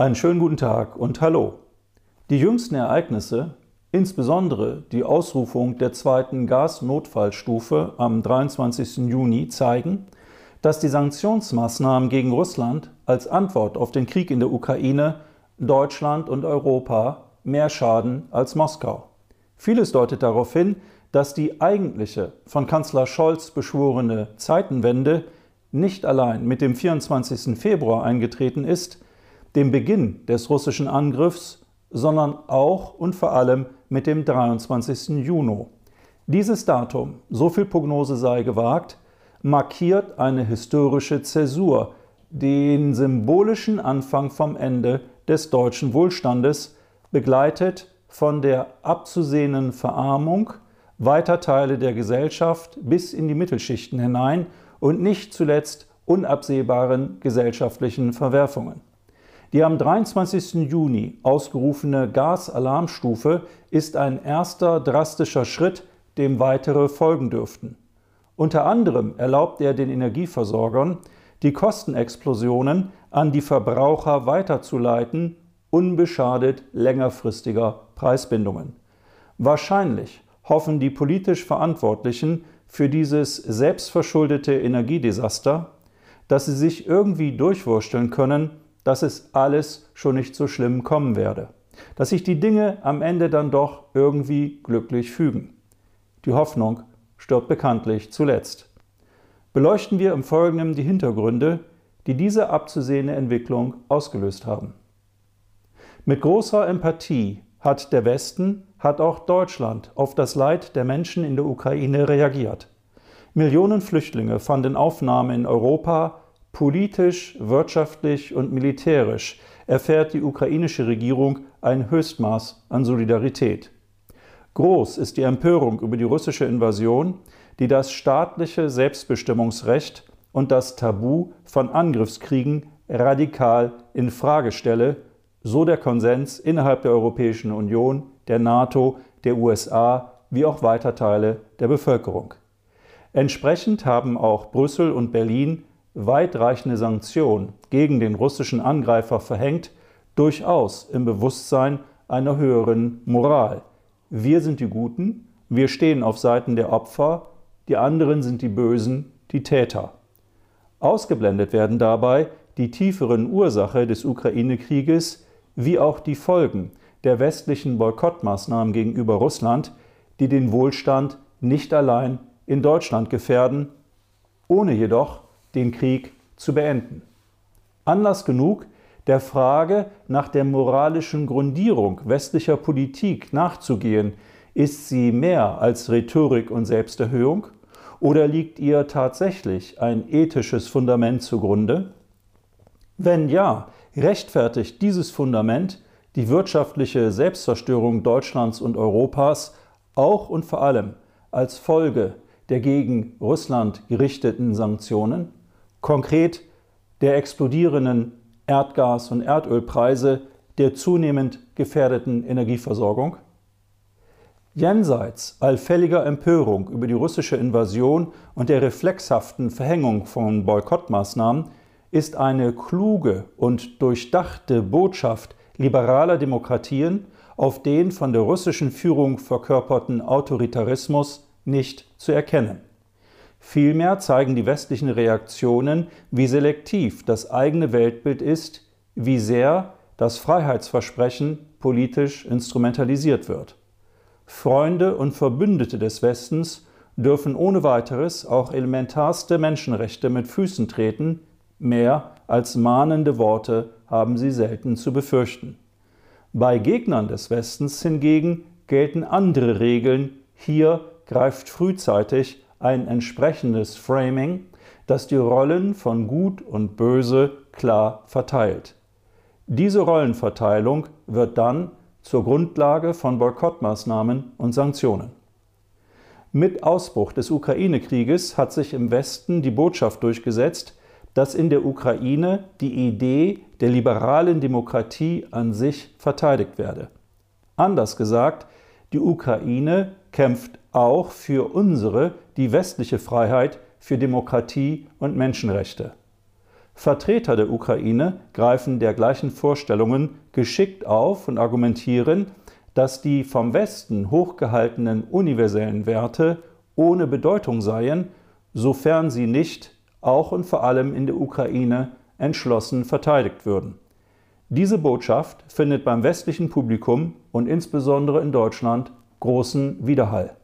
Einen schönen guten Tag und hallo. Die jüngsten Ereignisse, insbesondere die Ausrufung der zweiten Gasnotfallstufe am 23. Juni, zeigen, dass die Sanktionsmaßnahmen gegen Russland als Antwort auf den Krieg in der Ukraine Deutschland und Europa mehr schaden als Moskau. Vieles deutet darauf hin, dass die eigentliche von Kanzler Scholz beschworene Zeitenwende nicht allein mit dem 24. Februar eingetreten ist, dem Beginn des russischen Angriffs, sondern auch und vor allem mit dem 23. Juni. Dieses Datum, so viel Prognose sei gewagt, markiert eine historische Zäsur, den symbolischen Anfang vom Ende des deutschen Wohlstandes, begleitet von der abzusehenden Verarmung weiter Teile der Gesellschaft bis in die Mittelschichten hinein und nicht zuletzt unabsehbaren gesellschaftlichen Verwerfungen. Die am 23. Juni ausgerufene Gasalarmstufe ist ein erster drastischer Schritt, dem weitere folgen dürften. Unter anderem erlaubt er den Energieversorgern, die Kostenexplosionen an die Verbraucher weiterzuleiten, unbeschadet längerfristiger Preisbindungen. Wahrscheinlich hoffen die politisch Verantwortlichen für dieses selbstverschuldete Energiedesaster, dass sie sich irgendwie durchwursteln können, dass es alles schon nicht so schlimm kommen werde, dass sich die Dinge am Ende dann doch irgendwie glücklich fügen. Die Hoffnung stirbt bekanntlich zuletzt. Beleuchten wir im Folgenden die Hintergründe, die diese abzusehende Entwicklung ausgelöst haben. Mit großer Empathie hat der Westen, hat auch Deutschland auf das Leid der Menschen in der Ukraine reagiert. Millionen Flüchtlinge fanden Aufnahme in Europa, Politisch, wirtschaftlich und militärisch erfährt die ukrainische Regierung ein Höchstmaß an Solidarität. Groß ist die Empörung über die russische Invasion, die das staatliche Selbstbestimmungsrecht und das Tabu von Angriffskriegen radikal in Frage stelle, so der Konsens innerhalb der Europäischen Union, der NATO, der USA wie auch weiter Teile der Bevölkerung. Entsprechend haben auch Brüssel und Berlin weitreichende Sanktionen gegen den russischen Angreifer verhängt, durchaus im Bewusstsein einer höheren Moral. Wir sind die Guten, wir stehen auf Seiten der Opfer, die anderen sind die Bösen, die Täter. Ausgeblendet werden dabei die tieferen Ursache des Ukraine-Krieges wie auch die Folgen der westlichen Boykottmaßnahmen gegenüber Russland, die den Wohlstand nicht allein in Deutschland gefährden, ohne jedoch den Krieg zu beenden. Anlass genug, der Frage nach der moralischen Grundierung westlicher Politik nachzugehen, ist sie mehr als Rhetorik und Selbsterhöhung oder liegt ihr tatsächlich ein ethisches Fundament zugrunde? Wenn ja, rechtfertigt dieses Fundament die wirtschaftliche Selbstzerstörung Deutschlands und Europas auch und vor allem als Folge der gegen Russland gerichteten Sanktionen? Konkret der explodierenden Erdgas- und Erdölpreise, der zunehmend gefährdeten Energieversorgung? Jenseits allfälliger Empörung über die russische Invasion und der reflexhaften Verhängung von Boykottmaßnahmen ist eine kluge und durchdachte Botschaft liberaler Demokratien auf den von der russischen Führung verkörperten Autoritarismus nicht zu erkennen. Vielmehr zeigen die westlichen Reaktionen, wie selektiv das eigene Weltbild ist, wie sehr das Freiheitsversprechen politisch instrumentalisiert wird. Freunde und Verbündete des Westens dürfen ohne weiteres auch elementarste Menschenrechte mit Füßen treten, mehr als mahnende Worte haben sie selten zu befürchten. Bei Gegnern des Westens hingegen gelten andere Regeln, hier greift frühzeitig ein entsprechendes Framing, das die Rollen von Gut und Böse klar verteilt. Diese Rollenverteilung wird dann zur Grundlage von Boykottmaßnahmen und Sanktionen. Mit Ausbruch des Ukraine-Krieges hat sich im Westen die Botschaft durchgesetzt, dass in der Ukraine die Idee der liberalen Demokratie an sich verteidigt werde. Anders gesagt, die Ukraine kämpft auch für unsere, die westliche Freiheit, für Demokratie und Menschenrechte. Vertreter der Ukraine greifen dergleichen Vorstellungen geschickt auf und argumentieren, dass die vom Westen hochgehaltenen universellen Werte ohne Bedeutung seien, sofern sie nicht auch und vor allem in der Ukraine entschlossen verteidigt würden. Diese Botschaft findet beim westlichen Publikum und insbesondere in Deutschland großen Widerhall.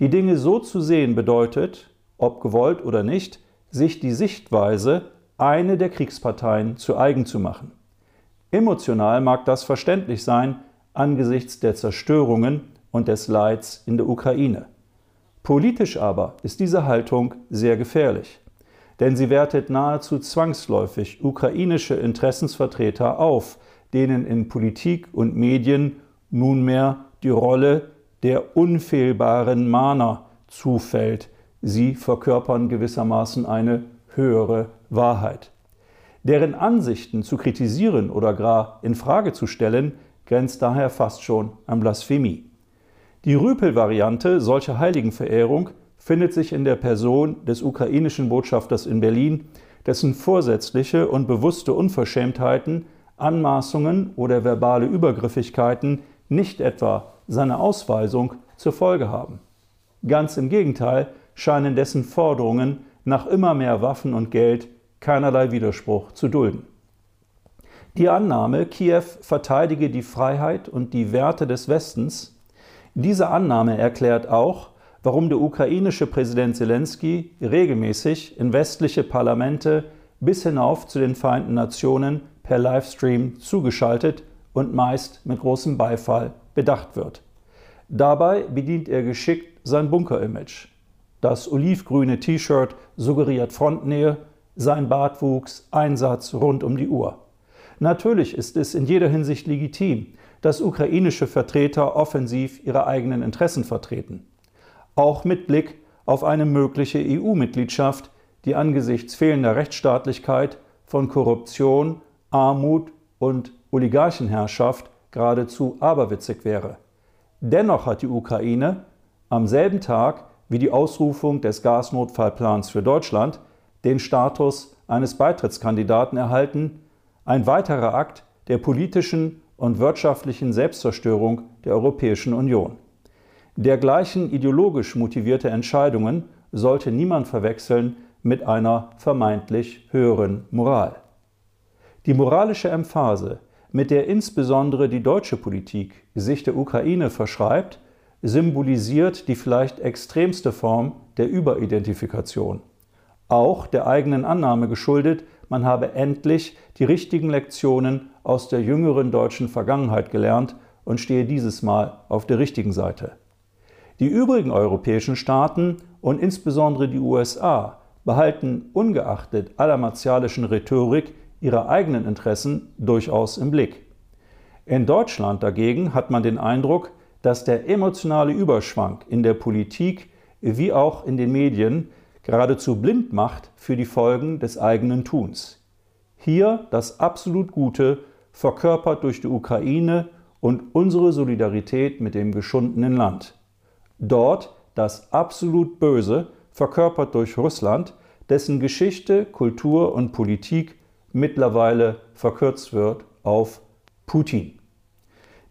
Die Dinge so zu sehen bedeutet, ob gewollt oder nicht, sich die Sichtweise, eine der Kriegsparteien zu eigen zu machen. Emotional mag das verständlich sein angesichts der Zerstörungen und des Leids in der Ukraine. Politisch aber ist diese Haltung sehr gefährlich, denn sie wertet nahezu zwangsläufig ukrainische Interessensvertreter auf, denen in Politik und Medien nunmehr die Rolle der unfehlbaren Mahner zufällt. Sie verkörpern gewissermaßen eine höhere Wahrheit. Deren Ansichten zu kritisieren oder gar in Frage zu stellen, grenzt daher fast schon an Blasphemie. Die Rüpel-Variante solcher Heiligenverehrung findet sich in der Person des ukrainischen Botschafters in Berlin, dessen vorsätzliche und bewusste Unverschämtheiten, Anmaßungen oder verbale Übergriffigkeiten nicht etwa seine Ausweisung zur Folge haben. Ganz im Gegenteil scheinen dessen Forderungen nach immer mehr Waffen und Geld keinerlei Widerspruch zu dulden. Die Annahme, Kiew verteidige die Freiheit und die Werte des Westens, diese Annahme erklärt auch, warum der ukrainische Präsident Zelensky regelmäßig in westliche Parlamente bis hinauf zu den Vereinten Nationen per Livestream zugeschaltet und meist mit großem Beifall bedacht wird. Dabei bedient er geschickt sein Bunker-Image. Das olivgrüne T-Shirt suggeriert Frontnähe, sein Bartwuchs, Einsatz rund um die Uhr. Natürlich ist es in jeder Hinsicht legitim, dass ukrainische Vertreter offensiv ihre eigenen Interessen vertreten. Auch mit Blick auf eine mögliche EU-Mitgliedschaft, die angesichts fehlender Rechtsstaatlichkeit von Korruption, Armut und Oligarchenherrschaft geradezu aberwitzig wäre. Dennoch hat die Ukraine am selben Tag wie die Ausrufung des Gasnotfallplans für Deutschland den Status eines Beitrittskandidaten erhalten, ein weiterer Akt der politischen und wirtschaftlichen Selbstzerstörung der Europäischen Union. Dergleichen ideologisch motivierte Entscheidungen sollte niemand verwechseln mit einer vermeintlich höheren Moral. Die moralische Emphase, mit der insbesondere die deutsche Politik sich der Ukraine verschreibt, symbolisiert die vielleicht extremste Form der Überidentifikation. Auch der eigenen Annahme geschuldet, man habe endlich die richtigen Lektionen aus der jüngeren deutschen Vergangenheit gelernt und stehe dieses Mal auf der richtigen Seite. Die übrigen europäischen Staaten und insbesondere die USA behalten ungeachtet aller martialischen Rhetorik ihre eigenen Interessen durchaus im Blick. In Deutschland dagegen hat man den Eindruck, dass der emotionale Überschwang in der Politik wie auch in den Medien geradezu blind macht für die Folgen des eigenen Tuns. Hier das absolut Gute, verkörpert durch die Ukraine und unsere Solidarität mit dem geschundenen Land. Dort das absolut Böse, verkörpert durch Russland, dessen Geschichte, Kultur und Politik mittlerweile verkürzt wird auf Putin.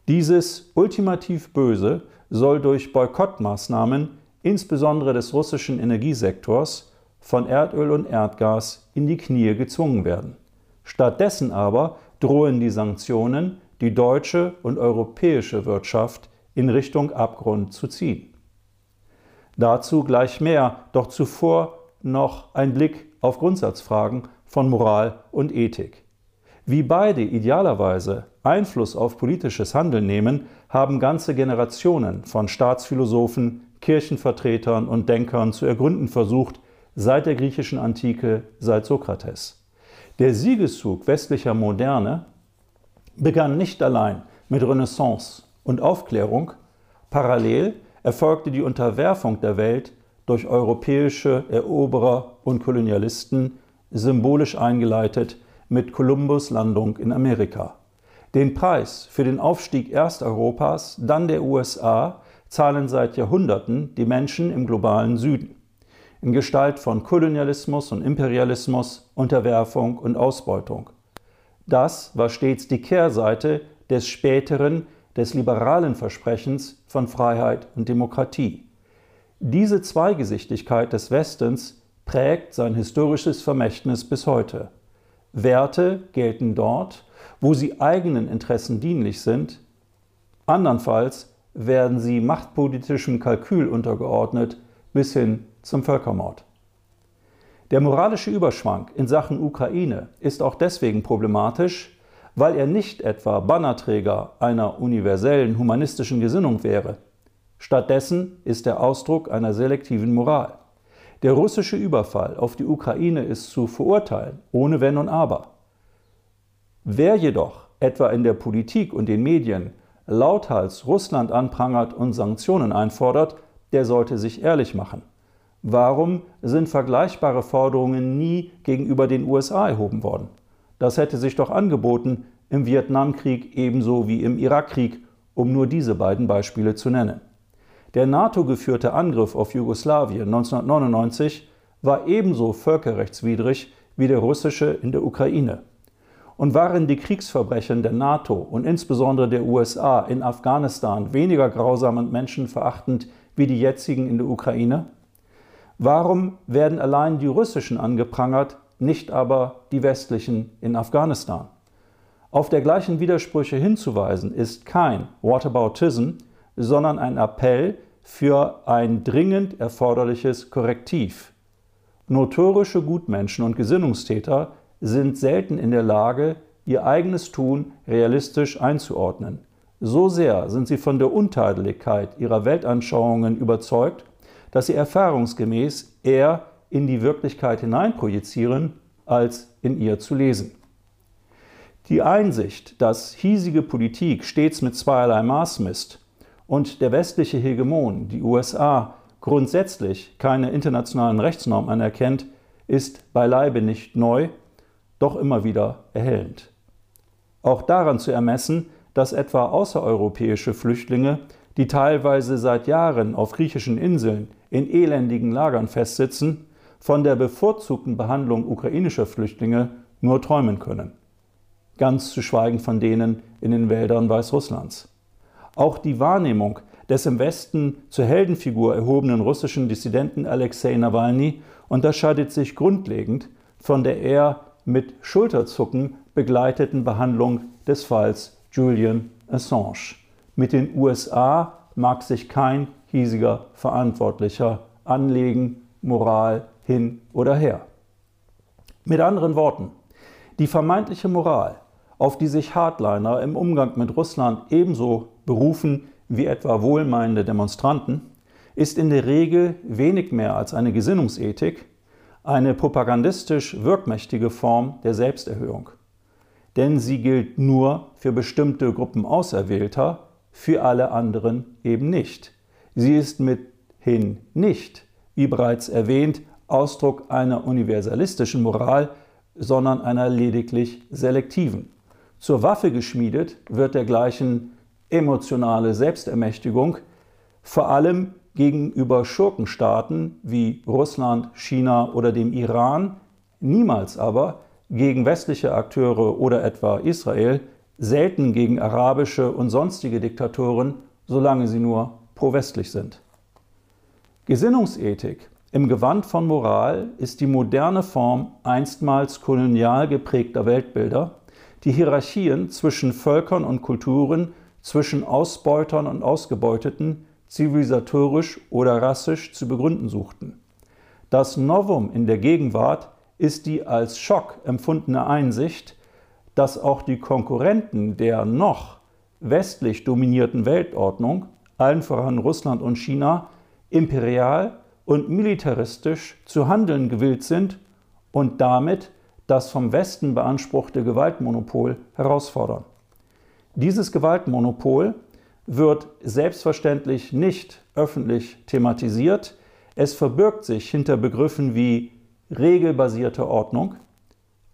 Dieses ultimativ Böse soll durch Boykottmaßnahmen insbesondere des russischen Energiesektors, von Erdöl und Erdgas in die Knie gezwungen werden. Stattdessen aber drohen die Sanktionen die deutsche und europäische Wirtschaft in Richtung Abgrund zu ziehen. Dazu gleich mehr, doch zuvor noch ein Blick auf Grundsatzfragen von Moral und Ethik. Wie beide idealerweise Einfluss auf politisches Handeln nehmen, haben ganze Generationen von Staatsphilosophen, Kirchenvertretern und Denkern zu ergründen versucht, seit der griechischen Antike, seit Sokrates. Der Siegeszug westlicher Moderne begann nicht allein mit Renaissance und Aufklärung, parallel erfolgte die Unterwerfung der Welt durch europäische Eroberer und Kolonialisten, symbolisch eingeleitet mit Kolumbus Landung in Amerika. Den Preis für den Aufstieg erst Europas, dann der USA zahlen seit Jahrhunderten die Menschen im globalen Süden. in Gestalt von Kolonialismus und Imperialismus, Unterwerfung und Ausbeutung. Das war stets die Kehrseite des späteren, des liberalen Versprechens von Freiheit und Demokratie. Diese Zweigesichtigkeit des Westens prägt sein historisches Vermächtnis bis heute. Werte gelten dort, wo sie eigenen Interessen dienlich sind, andernfalls werden sie machtpolitischem Kalkül untergeordnet bis hin zum Völkermord. Der moralische Überschwang in Sachen Ukraine ist auch deswegen problematisch, weil er nicht etwa Bannerträger einer universellen humanistischen Gesinnung wäre. Stattdessen ist er Ausdruck einer selektiven Moral. Der russische Überfall auf die Ukraine ist zu verurteilen, ohne Wenn und Aber. Wer jedoch etwa in der Politik und den Medien lauthals Russland anprangert und Sanktionen einfordert, der sollte sich ehrlich machen. Warum sind vergleichbare Forderungen nie gegenüber den USA erhoben worden? Das hätte sich doch angeboten im Vietnamkrieg ebenso wie im Irakkrieg, um nur diese beiden Beispiele zu nennen. Der NATO-geführte Angriff auf Jugoslawien 1999 war ebenso völkerrechtswidrig wie der russische in der Ukraine. Und waren die Kriegsverbrechen der NATO und insbesondere der USA in Afghanistan weniger grausam und menschenverachtend wie die jetzigen in der Ukraine? Warum werden allein die russischen angeprangert, nicht aber die westlichen in Afghanistan? Auf dergleichen Widersprüche hinzuweisen ist kein Whataboutism, sondern ein Appell für ein dringend erforderliches Korrektiv. Notorische Gutmenschen und Gesinnungstäter sind selten in der Lage, ihr eigenes Tun realistisch einzuordnen. So sehr sind sie von der Untadeligkeit ihrer Weltanschauungen überzeugt, dass sie erfahrungsgemäß eher in die Wirklichkeit hineinprojizieren, als in ihr zu lesen. Die Einsicht, dass hiesige Politik stets mit zweierlei Maß misst und der westliche Hegemon, die USA, grundsätzlich keine internationalen Rechtsnormen anerkennt, ist beileibe nicht neu, doch immer wieder erhellend. Auch daran zu ermessen, dass etwa außereuropäische Flüchtlinge, die teilweise seit Jahren auf griechischen Inseln in elendigen Lagern festsitzen, von der bevorzugten Behandlung ukrainischer Flüchtlinge nur träumen können. Ganz zu schweigen von denen in den Wäldern Weißrusslands. Auch die Wahrnehmung des im Westen zur Heldenfigur erhobenen russischen Dissidenten Alexei Nawalny unterscheidet sich grundlegend von der eher mit Schulterzucken begleiteten Behandlung des Falls Julian Assange. Mit den USA mag sich kein hiesiger Verantwortlicher anlegen, Moral hin oder her. Mit anderen Worten, die vermeintliche Moral, auf die sich Hardliner im Umgang mit Russland ebenso berufen wie etwa wohlmeinende Demonstranten, ist in der Regel wenig mehr als eine Gesinnungsethik, eine propagandistisch wirkmächtige Form der Selbsterhöhung. Denn sie gilt nur für bestimmte Gruppen Auserwählter, für alle anderen eben nicht. Sie ist mithin nicht, wie bereits erwähnt, Ausdruck einer universalistischen Moral, sondern einer lediglich selektiven. Zur Waffe geschmiedet wird dergleichen emotionale Selbstermächtigung, vor allem gegenüber Schurkenstaaten wie Russland, China oder dem Iran, niemals aber gegen westliche Akteure oder etwa Israel, selten gegen arabische und sonstige Diktatoren, solange sie nur pro-westlich sind. Gesinnungsethik im Gewand von Moral ist die moderne Form einstmals kolonial geprägter Weltbilder, die Hierarchien zwischen Völkern und Kulturen zwischen Ausbeutern und Ausgebeuteten zivilisatorisch oder rassisch zu begründen suchten. Das Novum in der Gegenwart ist die als Schock empfundene Einsicht, dass auch die Konkurrenten der noch westlich dominierten Weltordnung, allen voran Russland und China, imperial und militaristisch zu handeln gewillt sind und damit das vom Westen beanspruchte Gewaltmonopol herausfordern. Dieses Gewaltmonopol wird selbstverständlich nicht öffentlich thematisiert. Es verbirgt sich hinter Begriffen wie regelbasierte Ordnung,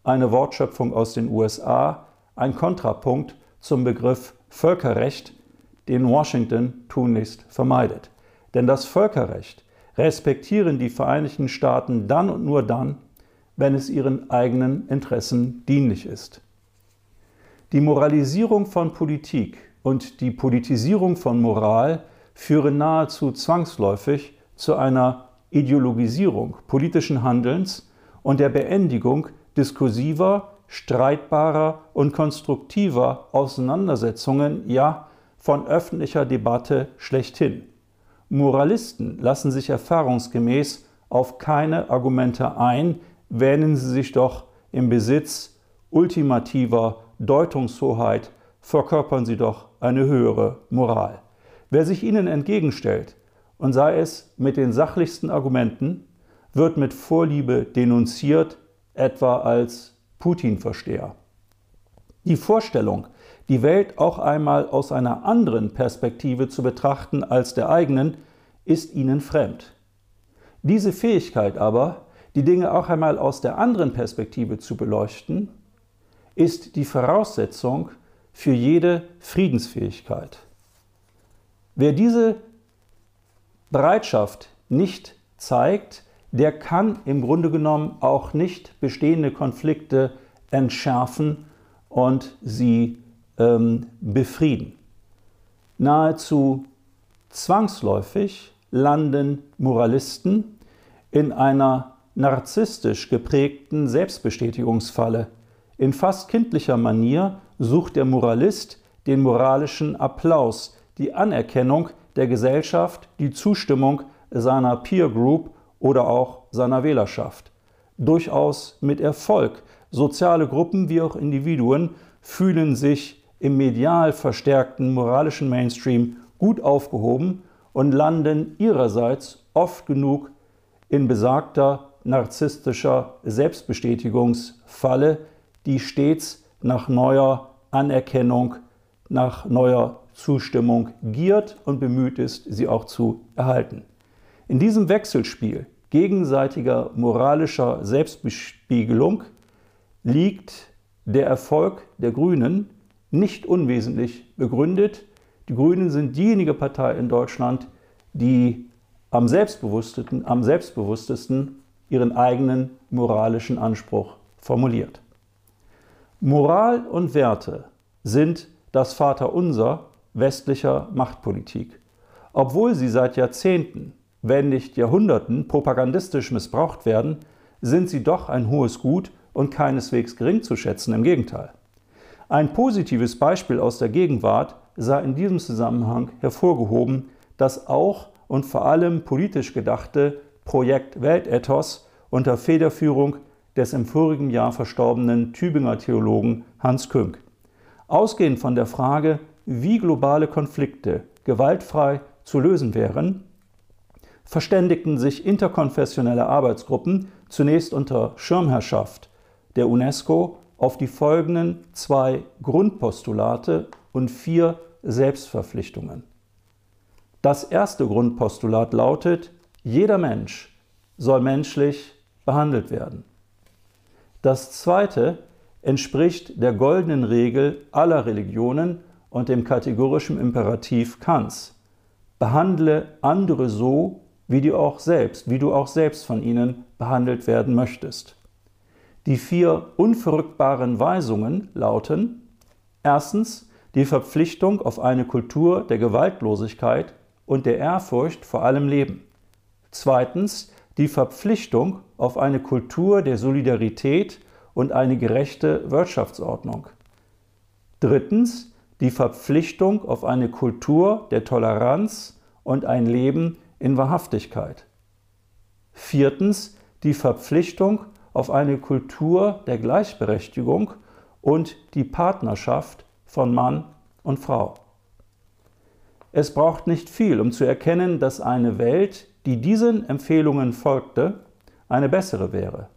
eine Wortschöpfung aus den USA, ein Kontrapunkt zum Begriff Völkerrecht, den Washington tunlichst vermeidet. Denn das Völkerrecht respektieren die Vereinigten Staaten dann und nur dann, wenn es ihren eigenen Interessen dienlich ist. Die Moralisierung von Politik und die Politisierung von Moral führen nahezu zwangsläufig zu einer Ideologisierung politischen Handelns und der Beendigung diskursiver, streitbarer und konstruktiver Auseinandersetzungen, ja von öffentlicher Debatte schlechthin. Moralisten lassen sich erfahrungsgemäß auf keine Argumente ein, wähnen sie sich doch im Besitz ultimativer Deutungshoheit, verkörpern sie doch eine höhere Moral. Wer sich ihnen entgegenstellt, und sei es mit den sachlichsten Argumenten, wird mit Vorliebe denunziert, etwa als Putin-Versteher. Die Vorstellung, die Welt auch einmal aus einer anderen Perspektive zu betrachten als der eigenen, ist ihnen fremd. Diese Fähigkeit aber, die Dinge auch einmal aus der anderen Perspektive zu beleuchten, ist die Voraussetzung für jede Friedensfähigkeit. Wer diese Bereitschaft nicht zeigt, der kann im Grunde genommen auch nicht bestehende Konflikte entschärfen und sie ähm, befrieden. Nahezu zwangsläufig landen Moralisten in einer narzisstisch geprägten Selbstbestätigungsfalle. In fast kindlicher Manier sucht der Moralist den moralischen Applaus, die Anerkennung der Gesellschaft, die Zustimmung seiner Peer Group oder auch seiner Wählerschaft. Durchaus mit Erfolg. Soziale Gruppen wie auch Individuen fühlen sich im medial verstärkten moralischen Mainstream gut aufgehoben und landen ihrerseits oft genug in besagter narzisstischer Selbstbestätigungsfalle, die stets nach neuer Anerkennung, nach neuer Zustimmung giert und bemüht ist, sie auch zu erhalten. In diesem Wechselspiel gegenseitiger moralischer Selbstbespiegelung liegt der Erfolg der Grünen nicht unwesentlich begründet. Die Grünen sind diejenige Partei in Deutschland, die am selbstbewusstesten, am selbstbewusstesten ihren eigenen moralischen Anspruch formuliert. Moral und Werte sind das Vaterunser westlicher Machtpolitik. Obwohl sie seit Jahrzehnten, wenn nicht Jahrhunderten propagandistisch missbraucht werden, sind sie doch ein hohes Gut und keineswegs gering zu schätzen, im Gegenteil. Ein positives Beispiel aus der Gegenwart sei in diesem Zusammenhang hervorgehoben das auch und vor allem politisch gedachte Projekt Weltethos unter Federführung des im vorigen Jahr verstorbenen Tübinger Theologen Hans Künk. Ausgehend von der Frage, wie globale Konflikte gewaltfrei zu lösen wären, verständigten sich interkonfessionelle Arbeitsgruppen zunächst unter Schirmherrschaft der UNESCO auf die folgenden zwei Grundpostulate und vier Selbstverpflichtungen. Das erste Grundpostulat lautet, jeder Mensch soll menschlich behandelt werden. Das zweite entspricht der goldenen Regel aller Religionen und dem kategorischen Imperativ Kants. Behandle andere so, wie du auch selbst, wie du auch selbst von ihnen behandelt werden möchtest. Die vier unverrückbaren Weisungen lauten erstens die Verpflichtung auf eine Kultur der Gewaltlosigkeit und der Ehrfurcht vor allem Leben. Zweitens die Verpflichtung auf eine Kultur der Solidarität und eine gerechte Wirtschaftsordnung. Drittens die Verpflichtung auf eine Kultur der Toleranz und ein Leben in Wahrhaftigkeit. Viertens die Verpflichtung auf eine Kultur der Gleichberechtigung und die Partnerschaft von Mann und Frau. Es braucht nicht viel, um zu erkennen, dass eine Welt, die diesen Empfehlungen folgte, eine bessere wäre.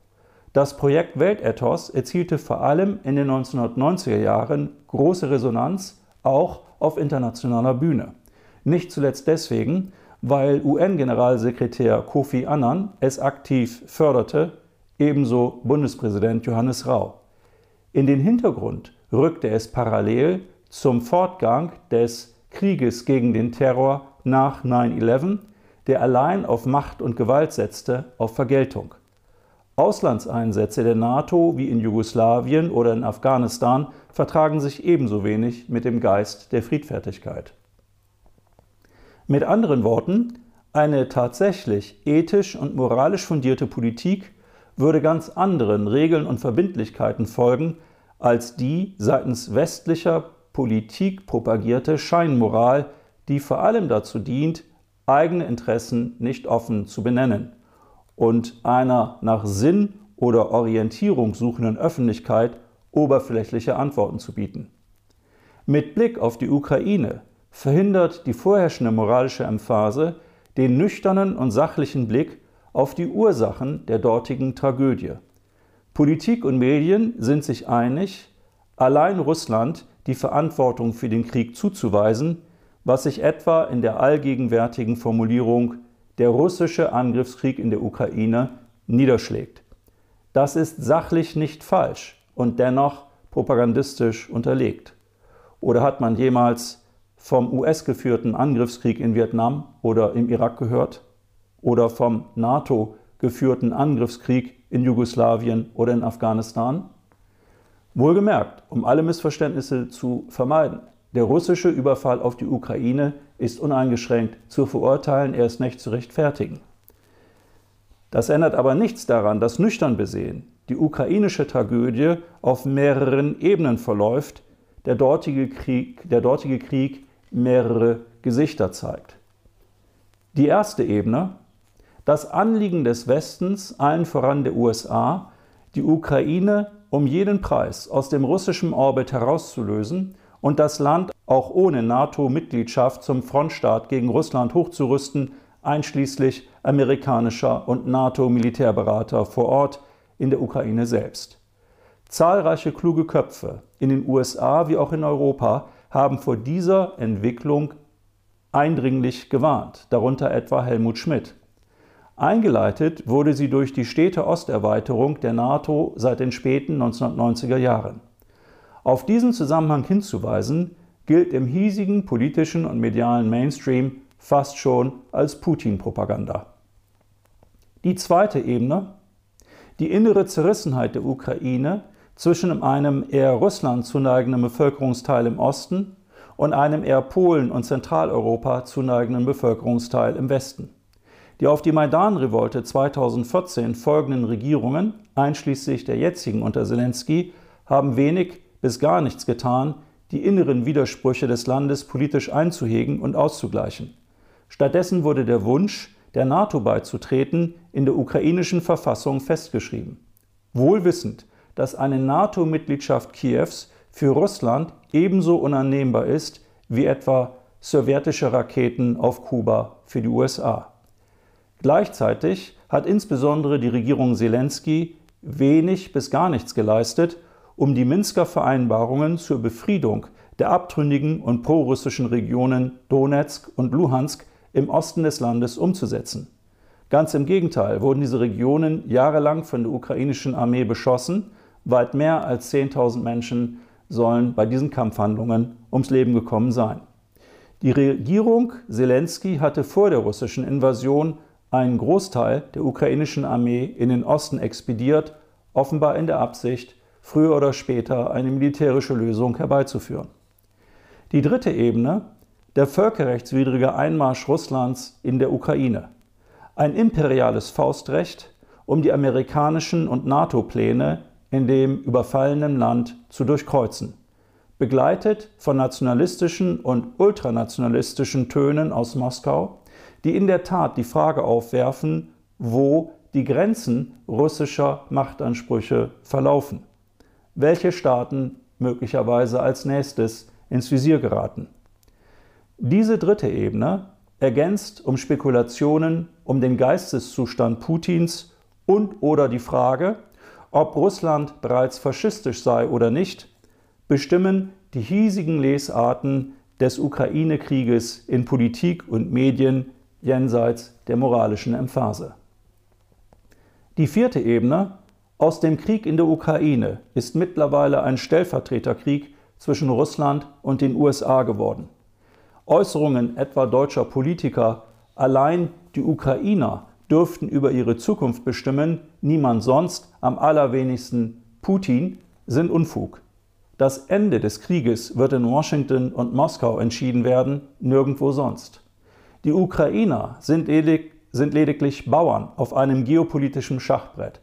Das Projekt Weltethos erzielte vor allem in den 1990er Jahren große Resonanz, auch auf internationaler Bühne. Nicht zuletzt deswegen, weil UN-Generalsekretär Kofi Annan es aktiv förderte ebenso Bundespräsident Johannes Rau. In den Hintergrund rückte es parallel zum Fortgang des Krieges gegen den Terror nach 9-11, der allein auf Macht und Gewalt setzte, auf Vergeltung. Auslandseinsätze der NATO wie in Jugoslawien oder in Afghanistan vertragen sich ebenso wenig mit dem Geist der Friedfertigkeit. Mit anderen Worten, eine tatsächlich ethisch und moralisch fundierte Politik würde ganz anderen Regeln und Verbindlichkeiten folgen als die seitens westlicher Politik propagierte Scheinmoral, die vor allem dazu dient, eigene Interessen nicht offen zu benennen und einer nach Sinn oder Orientierung suchenden Öffentlichkeit oberflächliche Antworten zu bieten. Mit Blick auf die Ukraine verhindert die vorherrschende moralische Emphase den nüchternen und sachlichen Blick auf die Ursachen der dortigen Tragödie. Politik und Medien sind sich einig, allein Russland die Verantwortung für den Krieg zuzuweisen, was sich etwa in der allgegenwärtigen Formulierung der russische Angriffskrieg in der Ukraine niederschlägt. Das ist sachlich nicht falsch und dennoch propagandistisch unterlegt. Oder hat man jemals vom US-geführten Angriffskrieg in Vietnam oder im Irak gehört? Oder vom NATO-geführten Angriffskrieg in Jugoslawien oder in Afghanistan? Wohlgemerkt, um alle Missverständnisse zu vermeiden. Der russische Überfall auf die Ukraine ist uneingeschränkt zu verurteilen, er ist nicht zu rechtfertigen. Das ändert aber nichts daran, dass nüchtern besehen die ukrainische Tragödie auf mehreren Ebenen verläuft, der dortige Krieg, der dortige Krieg mehrere Gesichter zeigt. Die erste Ebene, das Anliegen des Westens, allen voran der USA, die Ukraine um jeden Preis aus dem russischen Orbit herauszulösen und das Land auch ohne NATO-Mitgliedschaft zum Frontstaat gegen Russland hochzurüsten, einschließlich amerikanischer und NATO-Militärberater vor Ort in der Ukraine selbst. Zahlreiche kluge Köpfe in den USA wie auch in Europa haben vor dieser Entwicklung eindringlich gewarnt, darunter etwa Helmut Schmidt. Eingeleitet wurde sie durch die stete Osterweiterung der NATO seit den späten 1990er Jahren. Auf diesen Zusammenhang hinzuweisen, gilt im hiesigen politischen und medialen Mainstream fast schon als Putin-Propaganda. Die zweite Ebene, die innere Zerrissenheit der Ukraine zwischen einem eher Russland zuneigenden Bevölkerungsteil im Osten und einem eher Polen und Zentraleuropa zuneigenden Bevölkerungsteil im Westen. Die auf die Maidan-Revolte 2014 folgenden Regierungen, einschließlich der jetzigen unter Zelensky, haben wenig bis gar nichts getan, die inneren Widersprüche des Landes politisch einzuhegen und auszugleichen. Stattdessen wurde der Wunsch, der NATO beizutreten, in der ukrainischen Verfassung festgeschrieben. Wohl wissend, dass eine NATO-Mitgliedschaft Kiews für Russland ebenso unannehmbar ist wie etwa sowjetische Raketen auf Kuba für die USA. Gleichzeitig hat insbesondere die Regierung Zelensky wenig bis gar nichts geleistet, um die Minsker Vereinbarungen zur Befriedung der abtrünnigen und prorussischen Regionen Donetsk und Luhansk im Osten des Landes umzusetzen. Ganz im Gegenteil wurden diese Regionen jahrelang von der ukrainischen Armee beschossen. Weit mehr als 10.000 Menschen sollen bei diesen Kampfhandlungen ums Leben gekommen sein. Die Regierung Zelensky hatte vor der russischen Invasion einen Großteil der ukrainischen Armee in den Osten expediert, offenbar in der Absicht, früher oder später eine militärische Lösung herbeizuführen. Die dritte Ebene, der völkerrechtswidrige Einmarsch Russlands in der Ukraine. Ein imperiales Faustrecht, um die amerikanischen und NATO-Pläne in dem überfallenen Land zu durchkreuzen. Begleitet von nationalistischen und ultranationalistischen Tönen aus Moskau, die in der Tat die Frage aufwerfen, wo die Grenzen russischer Machtansprüche verlaufen welche Staaten möglicherweise als nächstes ins Visier geraten. Diese dritte Ebene ergänzt um Spekulationen um den Geisteszustand Putins und oder die Frage, ob Russland bereits faschistisch sei oder nicht, bestimmen die hiesigen Lesarten des Ukraine-Krieges in Politik und Medien jenseits der moralischen Emphase. Die vierte Ebene aus dem Krieg in der Ukraine ist mittlerweile ein Stellvertreterkrieg zwischen Russland und den USA geworden. Äußerungen etwa deutscher Politiker, allein die Ukrainer dürften über ihre Zukunft bestimmen, niemand sonst, am allerwenigsten Putin, sind Unfug. Das Ende des Krieges wird in Washington und Moskau entschieden werden, nirgendwo sonst. Die Ukrainer sind, ledig, sind lediglich Bauern auf einem geopolitischen Schachbrett.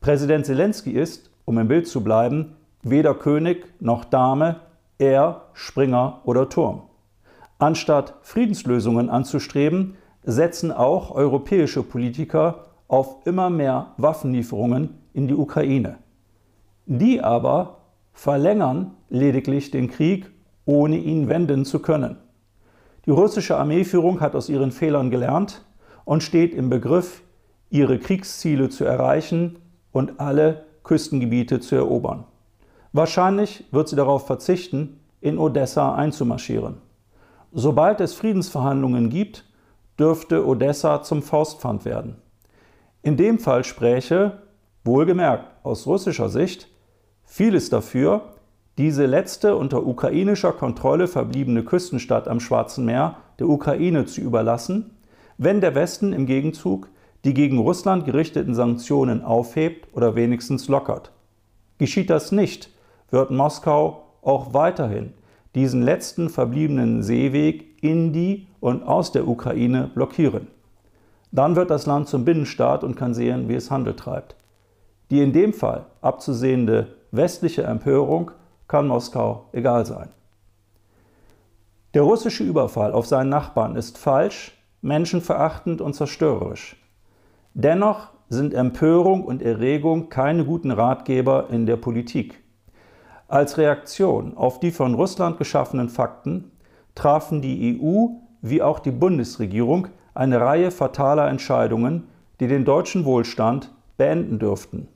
Präsident Zelensky ist, um im Bild zu bleiben, weder König noch Dame, er Springer oder Turm. Anstatt Friedenslösungen anzustreben, setzen auch europäische Politiker auf immer mehr Waffenlieferungen in die Ukraine. Die aber verlängern lediglich den Krieg, ohne ihn wenden zu können. Die russische Armeeführung hat aus ihren Fehlern gelernt und steht im Begriff, ihre Kriegsziele zu erreichen und alle Küstengebiete zu erobern. Wahrscheinlich wird sie darauf verzichten, in Odessa einzumarschieren. Sobald es Friedensverhandlungen gibt, dürfte Odessa zum Faustpfand werden. In dem Fall spräche, wohlgemerkt aus russischer Sicht, vieles dafür, diese letzte unter ukrainischer Kontrolle verbliebene Küstenstadt am Schwarzen Meer der Ukraine zu überlassen, wenn der Westen im Gegenzug die gegen Russland gerichteten Sanktionen aufhebt oder wenigstens lockert. Geschieht das nicht, wird Moskau auch weiterhin diesen letzten verbliebenen Seeweg in die und aus der Ukraine blockieren. Dann wird das Land zum Binnenstaat und kann sehen, wie es Handel treibt. Die in dem Fall abzusehende westliche Empörung kann Moskau egal sein. Der russische Überfall auf seinen Nachbarn ist falsch, menschenverachtend und zerstörerisch. Dennoch sind Empörung und Erregung keine guten Ratgeber in der Politik. Als Reaktion auf die von Russland geschaffenen Fakten trafen die EU wie auch die Bundesregierung eine Reihe fataler Entscheidungen, die den deutschen Wohlstand beenden dürften.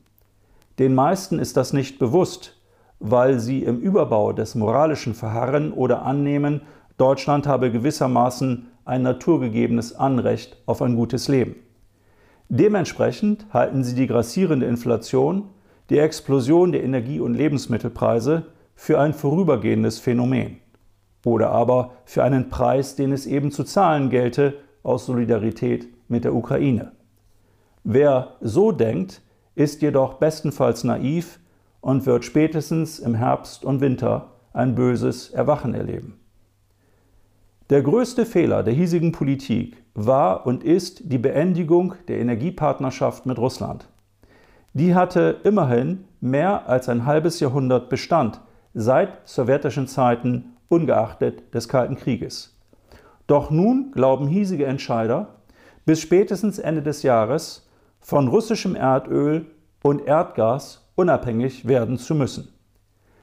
Den meisten ist das nicht bewusst, weil sie im Überbau des moralischen Verharren oder annehmen, Deutschland habe gewissermaßen ein naturgegebenes Anrecht auf ein gutes Leben. Dementsprechend halten sie die grassierende Inflation die Explosion der Energie- und Lebensmittelpreise für ein vorübergehendes Phänomen oder aber für einen Preis, den es eben zu zahlen gelte aus Solidarität mit der Ukraine. Wer so denkt, ist jedoch bestenfalls naiv und wird spätestens im Herbst und Winter ein böses Erwachen erleben. Der größte Fehler der hiesigen Politik war und ist die Beendigung der Energiepartnerschaft mit Russland. Die hatte immerhin mehr als ein halbes Jahrhundert Bestand, seit sowjetischen Zeiten ungeachtet des Kalten Krieges. Doch nun glauben hiesige Entscheider, bis spätestens Ende des Jahres von russischem Erdöl und Erdgas unabhängig werden zu müssen.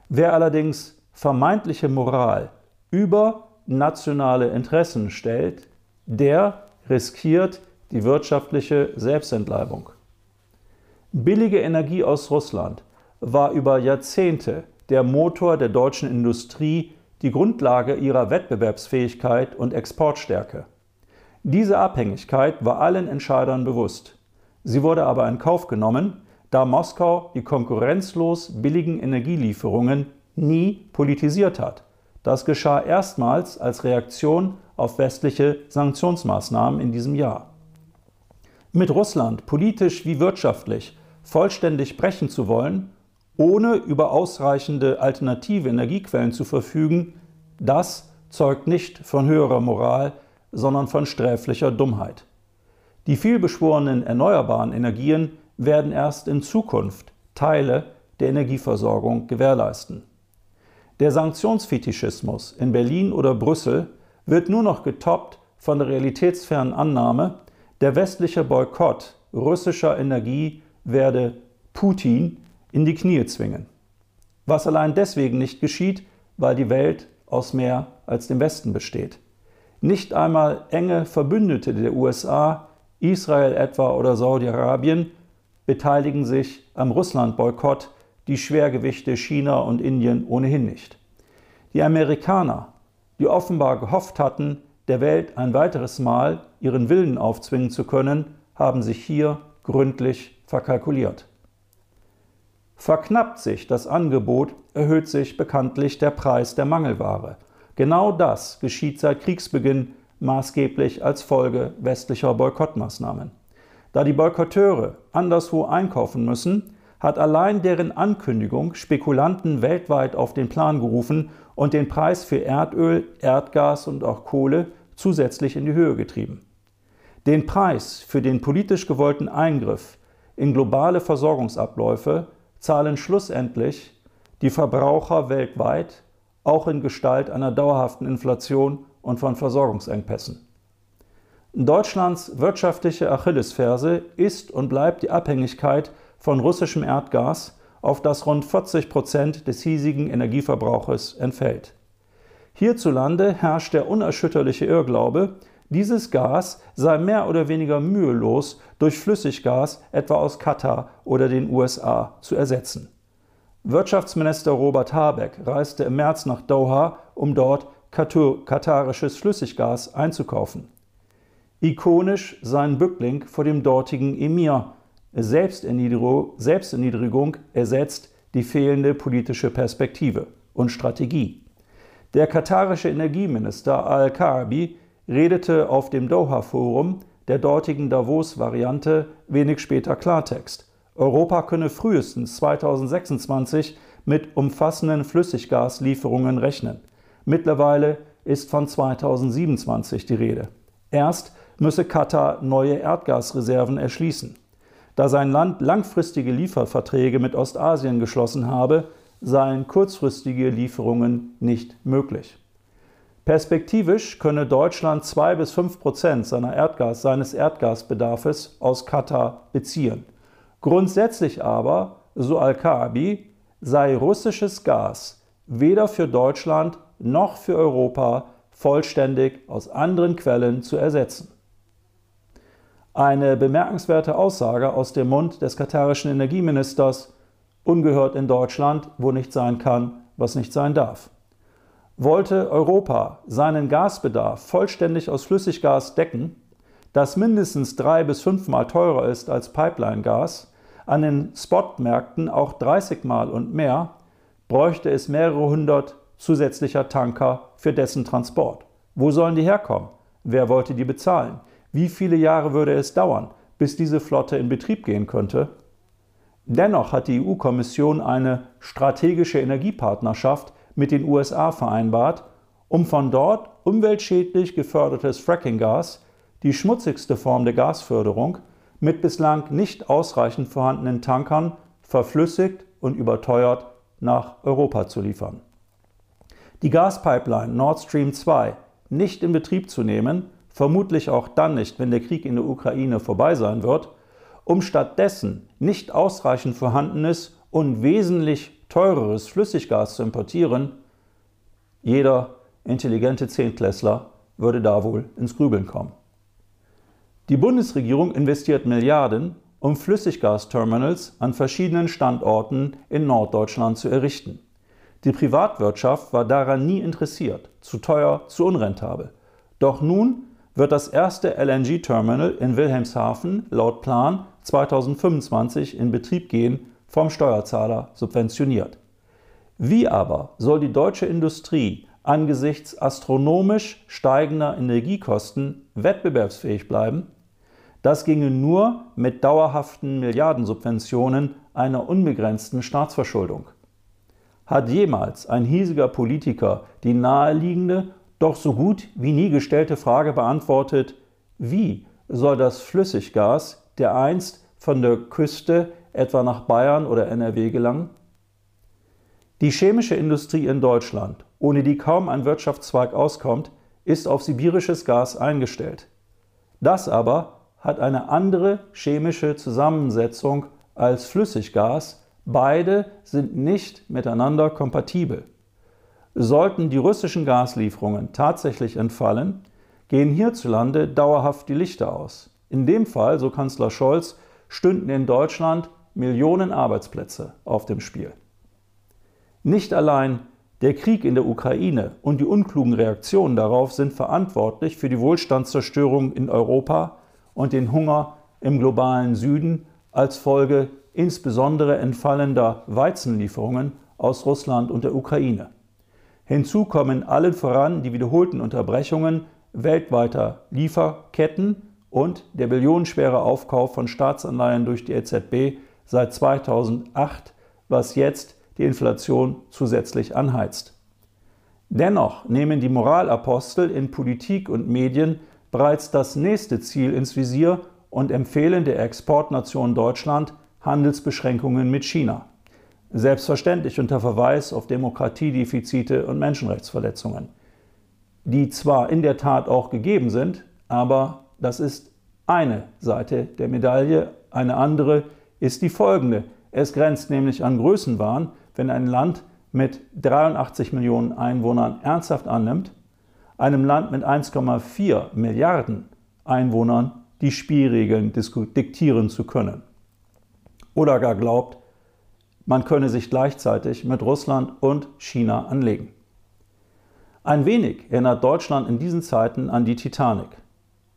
Wer allerdings vermeintliche Moral über nationale Interessen stellt, der riskiert die wirtschaftliche Selbstentleibung. Billige Energie aus Russland war über Jahrzehnte der Motor der deutschen Industrie, die Grundlage ihrer Wettbewerbsfähigkeit und Exportstärke. Diese Abhängigkeit war allen Entscheidern bewusst. Sie wurde aber in Kauf genommen, da Moskau die konkurrenzlos billigen Energielieferungen nie politisiert hat. Das geschah erstmals als Reaktion auf westliche Sanktionsmaßnahmen in diesem Jahr. Mit Russland, politisch wie wirtschaftlich, vollständig brechen zu wollen, ohne über ausreichende alternative Energiequellen zu verfügen, das zeugt nicht von höherer Moral, sondern von sträflicher Dummheit. Die vielbeschworenen erneuerbaren Energien werden erst in Zukunft Teile der Energieversorgung gewährleisten. Der Sanktionsfetischismus in Berlin oder Brüssel wird nur noch getoppt von der realitätsfernen Annahme, der westliche Boykott russischer Energie werde Putin in die Knie zwingen. Was allein deswegen nicht geschieht, weil die Welt aus mehr als dem Westen besteht. Nicht einmal enge Verbündete der USA, Israel etwa oder Saudi-Arabien, beteiligen sich am Russland-Boykott, die Schwergewichte China und Indien ohnehin nicht. Die Amerikaner, die offenbar gehofft hatten, der Welt ein weiteres Mal ihren Willen aufzwingen zu können, haben sich hier gründlich verkalkuliert. Verknappt sich das Angebot, erhöht sich bekanntlich der Preis der Mangelware. Genau das geschieht seit Kriegsbeginn maßgeblich als Folge westlicher Boykottmaßnahmen. Da die Boykotteure anderswo einkaufen müssen, hat allein deren Ankündigung Spekulanten weltweit auf den Plan gerufen und den Preis für Erdöl, Erdgas und auch Kohle zusätzlich in die Höhe getrieben. Den Preis für den politisch gewollten Eingriff in globale Versorgungsabläufe zahlen schlussendlich die Verbraucher weltweit, auch in Gestalt einer dauerhaften Inflation und von Versorgungsengpässen. Deutschlands wirtschaftliche Achillesferse ist und bleibt die Abhängigkeit von russischem Erdgas, auf das rund 40 Prozent des hiesigen Energieverbrauches entfällt. Hierzulande herrscht der unerschütterliche Irrglaube, dieses Gas sei mehr oder weniger mühelos durch Flüssiggas etwa aus Katar oder den USA zu ersetzen. Wirtschaftsminister Robert Habeck reiste im März nach Doha, um dort katarisches Flüssiggas einzukaufen. Ikonisch sein Bückling vor dem dortigen Emir, Selbsterniedrigung, Selbsterniedrigung ersetzt die fehlende politische Perspektive und Strategie. Der katarische Energieminister Al-Karabi redete auf dem Doha-Forum der dortigen Davos-Variante wenig später Klartext. Europa könne frühestens 2026 mit umfassenden Flüssiggaslieferungen rechnen. Mittlerweile ist von 2027 die Rede. Erst müsse Katar neue Erdgasreserven erschließen. Da sein Land langfristige Lieferverträge mit Ostasien geschlossen habe, seien kurzfristige Lieferungen nicht möglich. Perspektivisch könne Deutschland zwei bis fünf Prozent seiner Erdgas, seines Erdgasbedarfs aus Katar beziehen. Grundsätzlich aber, so Al-Kaabi, sei russisches Gas weder für Deutschland noch für Europa vollständig aus anderen Quellen zu ersetzen. Eine bemerkenswerte Aussage aus dem Mund des katarischen Energieministers, ungehört in Deutschland, wo nicht sein kann, was nicht sein darf. Wollte Europa seinen Gasbedarf vollständig aus Flüssiggas decken, das mindestens drei bis fünfmal teurer ist als Pipeline-Gas, an den Spotmärkten auch 30 Mal und mehr, bräuchte es mehrere hundert zusätzlicher Tanker für dessen Transport. Wo sollen die herkommen? Wer wollte die bezahlen? Wie viele Jahre würde es dauern, bis diese Flotte in Betrieb gehen könnte? Dennoch hat die EU-Kommission eine strategische Energiepartnerschaft mit den USA vereinbart, um von dort umweltschädlich gefördertes Frackinggas, die schmutzigste Form der Gasförderung, mit bislang nicht ausreichend vorhandenen Tankern verflüssigt und überteuert nach Europa zu liefern. Die Gaspipeline Nord Stream 2 nicht in Betrieb zu nehmen, vermutlich auch dann nicht, wenn der Krieg in der Ukraine vorbei sein wird, um stattdessen nicht ausreichend vorhandenes und wesentlich teureres Flüssiggas zu importieren, jeder intelligente Zehntklässler würde da wohl ins Grübeln kommen. Die Bundesregierung investiert Milliarden, um Flüssiggasterminals an verschiedenen Standorten in Norddeutschland zu errichten. Die Privatwirtschaft war daran nie interessiert, zu teuer, zu unrentabel. Doch nun wird das erste LNG-Terminal in Wilhelmshaven laut Plan 2025 in Betrieb gehen, vom Steuerzahler subventioniert. Wie aber soll die deutsche Industrie angesichts astronomisch steigender Energiekosten wettbewerbsfähig bleiben? Das ginge nur mit dauerhaften Milliardensubventionen einer unbegrenzten Staatsverschuldung. Hat jemals ein hiesiger Politiker die naheliegende doch so gut wie nie gestellte Frage beantwortet, wie soll das Flüssiggas der einst von der Küste etwa nach Bayern oder NRW gelangen? Die chemische Industrie in Deutschland, ohne die kaum ein Wirtschaftszweig auskommt, ist auf sibirisches Gas eingestellt. Das aber hat eine andere chemische Zusammensetzung als Flüssiggas. Beide sind nicht miteinander kompatibel. Sollten die russischen Gaslieferungen tatsächlich entfallen, gehen hierzulande dauerhaft die Lichter aus. In dem Fall, so Kanzler Scholz, stünden in Deutschland Millionen Arbeitsplätze auf dem Spiel. Nicht allein der Krieg in der Ukraine und die unklugen Reaktionen darauf sind verantwortlich für die Wohlstandszerstörung in Europa und den Hunger im globalen Süden als Folge insbesondere entfallender Weizenlieferungen aus Russland und der Ukraine. Hinzu kommen allen voran die wiederholten Unterbrechungen weltweiter Lieferketten und der billionenschwere Aufkauf von Staatsanleihen durch die EZB seit 2008, was jetzt die Inflation zusätzlich anheizt. Dennoch nehmen die Moralapostel in Politik und Medien bereits das nächste Ziel ins Visier und empfehlen der Exportnation Deutschland Handelsbeschränkungen mit China. Selbstverständlich unter Verweis auf Demokratiedefizite und Menschenrechtsverletzungen, die zwar in der Tat auch gegeben sind, aber das ist eine Seite der Medaille. Eine andere ist die folgende. Es grenzt nämlich an Größenwahn, wenn ein Land mit 83 Millionen Einwohnern ernsthaft annimmt, einem Land mit 1,4 Milliarden Einwohnern die Spielregeln diktieren zu können. Oder gar glaubt, man könne sich gleichzeitig mit Russland und China anlegen. Ein wenig erinnert Deutschland in diesen Zeiten an die Titanic.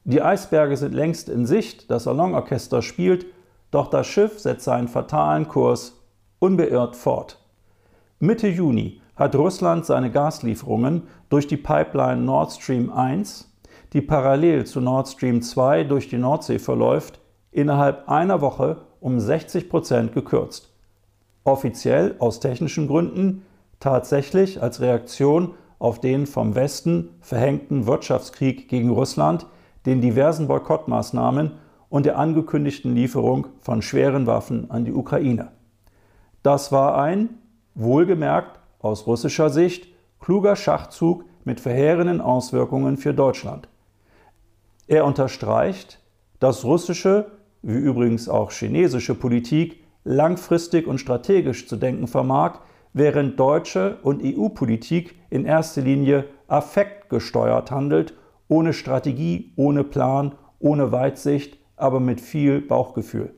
Die Eisberge sind längst in Sicht, das Salonorchester spielt, doch das Schiff setzt seinen fatalen Kurs unbeirrt fort. Mitte Juni hat Russland seine Gaslieferungen durch die Pipeline Nord Stream 1, die parallel zu Nord Stream 2 durch die Nordsee verläuft, innerhalb einer Woche um 60 Prozent gekürzt. Offiziell aus technischen Gründen, tatsächlich als Reaktion auf den vom Westen verhängten Wirtschaftskrieg gegen Russland, den diversen Boykottmaßnahmen und der angekündigten Lieferung von schweren Waffen an die Ukraine. Das war ein, wohlgemerkt aus russischer Sicht, kluger Schachzug mit verheerenden Auswirkungen für Deutschland. Er unterstreicht, dass russische, wie übrigens auch chinesische Politik langfristig und strategisch zu denken vermag, während deutsche und EU-Politik in erster Linie affektgesteuert handelt, ohne Strategie, ohne Plan, ohne Weitsicht, aber mit viel Bauchgefühl.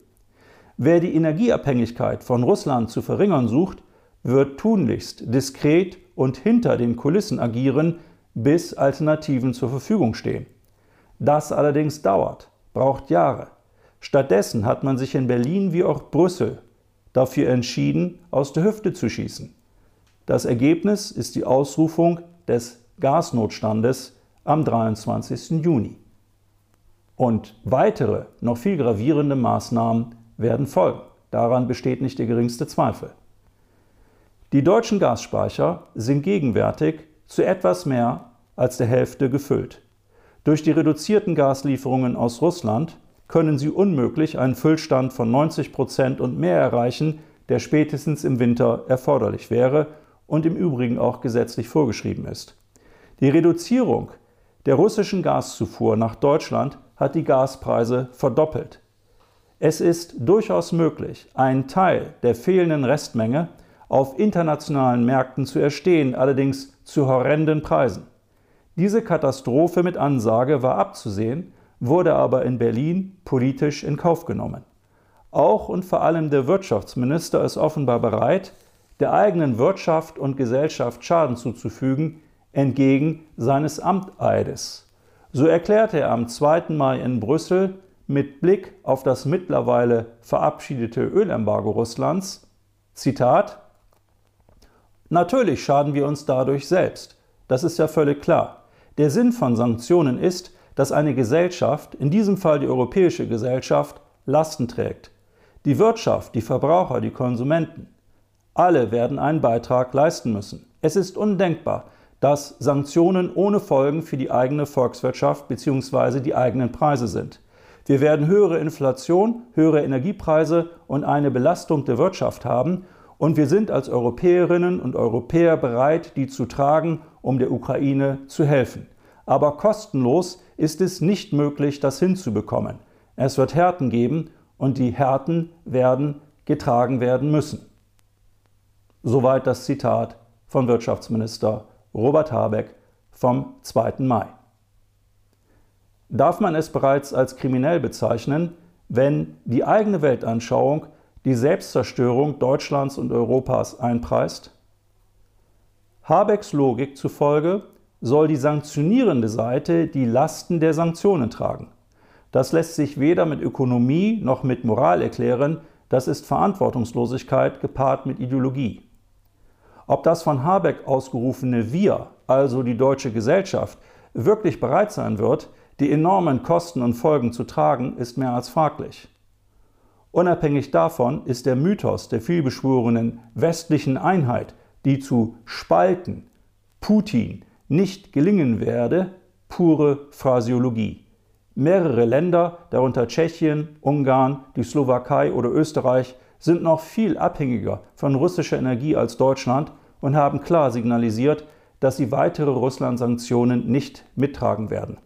Wer die Energieabhängigkeit von Russland zu verringern sucht, wird tunlichst diskret und hinter den Kulissen agieren, bis Alternativen zur Verfügung stehen. Das allerdings dauert, braucht Jahre. Stattdessen hat man sich in Berlin wie auch Brüssel dafür entschieden, aus der Hüfte zu schießen. Das Ergebnis ist die Ausrufung des Gasnotstandes am 23. Juni. Und weitere, noch viel gravierende Maßnahmen werden folgen. Daran besteht nicht der geringste Zweifel. Die deutschen Gasspeicher sind gegenwärtig zu etwas mehr als der Hälfte gefüllt. Durch die reduzierten Gaslieferungen aus Russland können sie unmöglich einen Füllstand von 90 Prozent und mehr erreichen, der spätestens im Winter erforderlich wäre und im Übrigen auch gesetzlich vorgeschrieben ist. Die Reduzierung der russischen Gaszufuhr nach Deutschland hat die Gaspreise verdoppelt. Es ist durchaus möglich, einen Teil der fehlenden Restmenge auf internationalen Märkten zu erstehen, allerdings zu horrenden Preisen. Diese Katastrophe mit Ansage war abzusehen, wurde aber in Berlin politisch in Kauf genommen. Auch und vor allem der Wirtschaftsminister ist offenbar bereit, der eigenen Wirtschaft und Gesellschaft Schaden zuzufügen, entgegen seines Amteides. So erklärte er am 2. Mai in Brüssel mit Blick auf das mittlerweile verabschiedete Ölembargo Russlands, Zitat, Natürlich schaden wir uns dadurch selbst, das ist ja völlig klar. Der Sinn von Sanktionen ist, dass eine Gesellschaft, in diesem Fall die europäische Gesellschaft, Lasten trägt. Die Wirtschaft, die Verbraucher, die Konsumenten. Alle werden einen Beitrag leisten müssen. Es ist undenkbar, dass Sanktionen ohne Folgen für die eigene Volkswirtschaft bzw. die eigenen Preise sind. Wir werden höhere Inflation, höhere Energiepreise und eine Belastung der Wirtschaft haben und wir sind als Europäerinnen und Europäer bereit, die zu tragen, um der Ukraine zu helfen. Aber kostenlos ist es nicht möglich, das hinzubekommen. Es wird Härten geben und die Härten werden getragen werden müssen. Soweit das Zitat von Wirtschaftsminister Robert Habeck vom 2. Mai. Darf man es bereits als kriminell bezeichnen, wenn die eigene Weltanschauung die Selbstzerstörung Deutschlands und Europas einpreist? Habecks Logik zufolge soll die sanktionierende Seite die Lasten der Sanktionen tragen. Das lässt sich weder mit Ökonomie noch mit Moral erklären, das ist Verantwortungslosigkeit gepaart mit Ideologie. Ob das von Habeck ausgerufene Wir, also die deutsche Gesellschaft, wirklich bereit sein wird, die enormen Kosten und Folgen zu tragen, ist mehr als fraglich. Unabhängig davon ist der Mythos der vielbeschworenen westlichen Einheit, die zu spalten, Putin nicht gelingen werde, pure Phrasiologie. Mehrere Länder, darunter Tschechien, Ungarn, die Slowakei oder Österreich, sind noch viel abhängiger von russischer Energie als Deutschland und haben klar signalisiert, dass sie weitere Russland-Sanktionen nicht mittragen werden.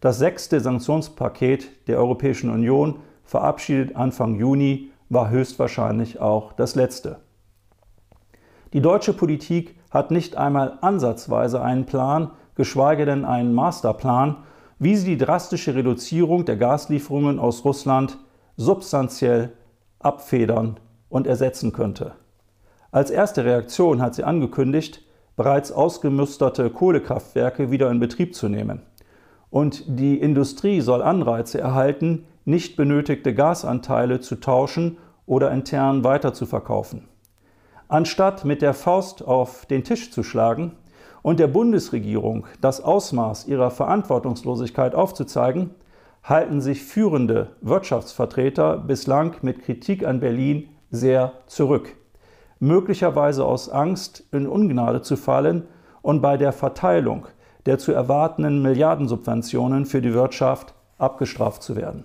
Das sechste Sanktionspaket der Europäischen Union, verabschiedet Anfang Juni, war höchstwahrscheinlich auch das letzte. Die deutsche Politik hat nicht einmal ansatzweise einen Plan, geschweige denn einen Masterplan, wie sie die drastische Reduzierung der Gaslieferungen aus Russland substanziell abfedern und ersetzen könnte. Als erste Reaktion hat sie angekündigt, bereits ausgemusterte Kohlekraftwerke wieder in Betrieb zu nehmen. Und die Industrie soll Anreize erhalten, nicht benötigte Gasanteile zu tauschen oder intern weiterzuverkaufen. Anstatt mit der Faust auf den Tisch zu schlagen, und der Bundesregierung das Ausmaß ihrer Verantwortungslosigkeit aufzuzeigen, halten sich führende Wirtschaftsvertreter bislang mit Kritik an Berlin sehr zurück, möglicherweise aus Angst, in Ungnade zu fallen und bei der Verteilung der zu erwartenden Milliardensubventionen für die Wirtschaft abgestraft zu werden.